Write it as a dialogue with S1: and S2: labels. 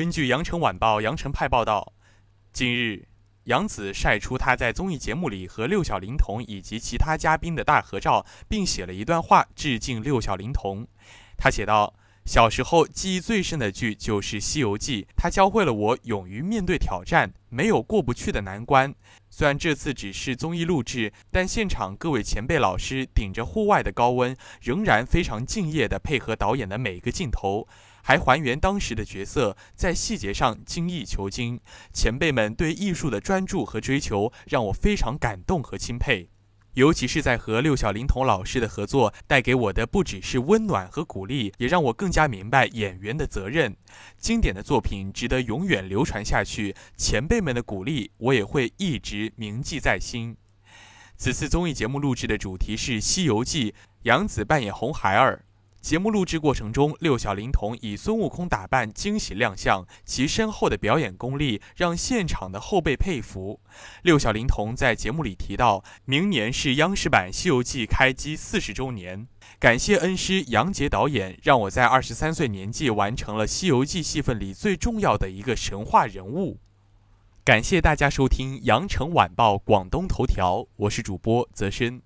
S1: 根据《羊城晚报》羊城派报道，近日，杨紫晒出她在综艺节目里和六小龄童以及其他嘉宾的大合照，并写了一段话致敬六小龄童。她写道：“小时候记忆最深的剧就是《西游记》，它教会了我勇于面对挑战，没有过不去的难关。虽然这次只是综艺录制，但现场各位前辈老师顶着户外的高温，仍然非常敬业地配合导演的每一个镜头。”还还原当时的角色，在细节上精益求精。前辈们对艺术的专注和追求，让我非常感动和钦佩。尤其是在和六小龄童老师的合作，带给我的不只是温暖和鼓励，也让我更加明白演员的责任。经典的作品值得永远流传下去，前辈们的鼓励，我也会一直铭记在心。此次综艺节目录制的主题是《西游记》，杨紫扮演红孩儿。节目录制过程中，六小龄童以孙悟空打扮惊喜亮相，其深厚的表演功力让现场的后辈佩服。六小龄童在节目里提到，明年是央视版《西游记》开机四十周年，感谢恩师杨洁导演，让我在二十三岁年纪完成了《西游记》戏份里最重要的一个神话人物。感谢大家收听《羊城晚报广东头条》，我是主播泽深。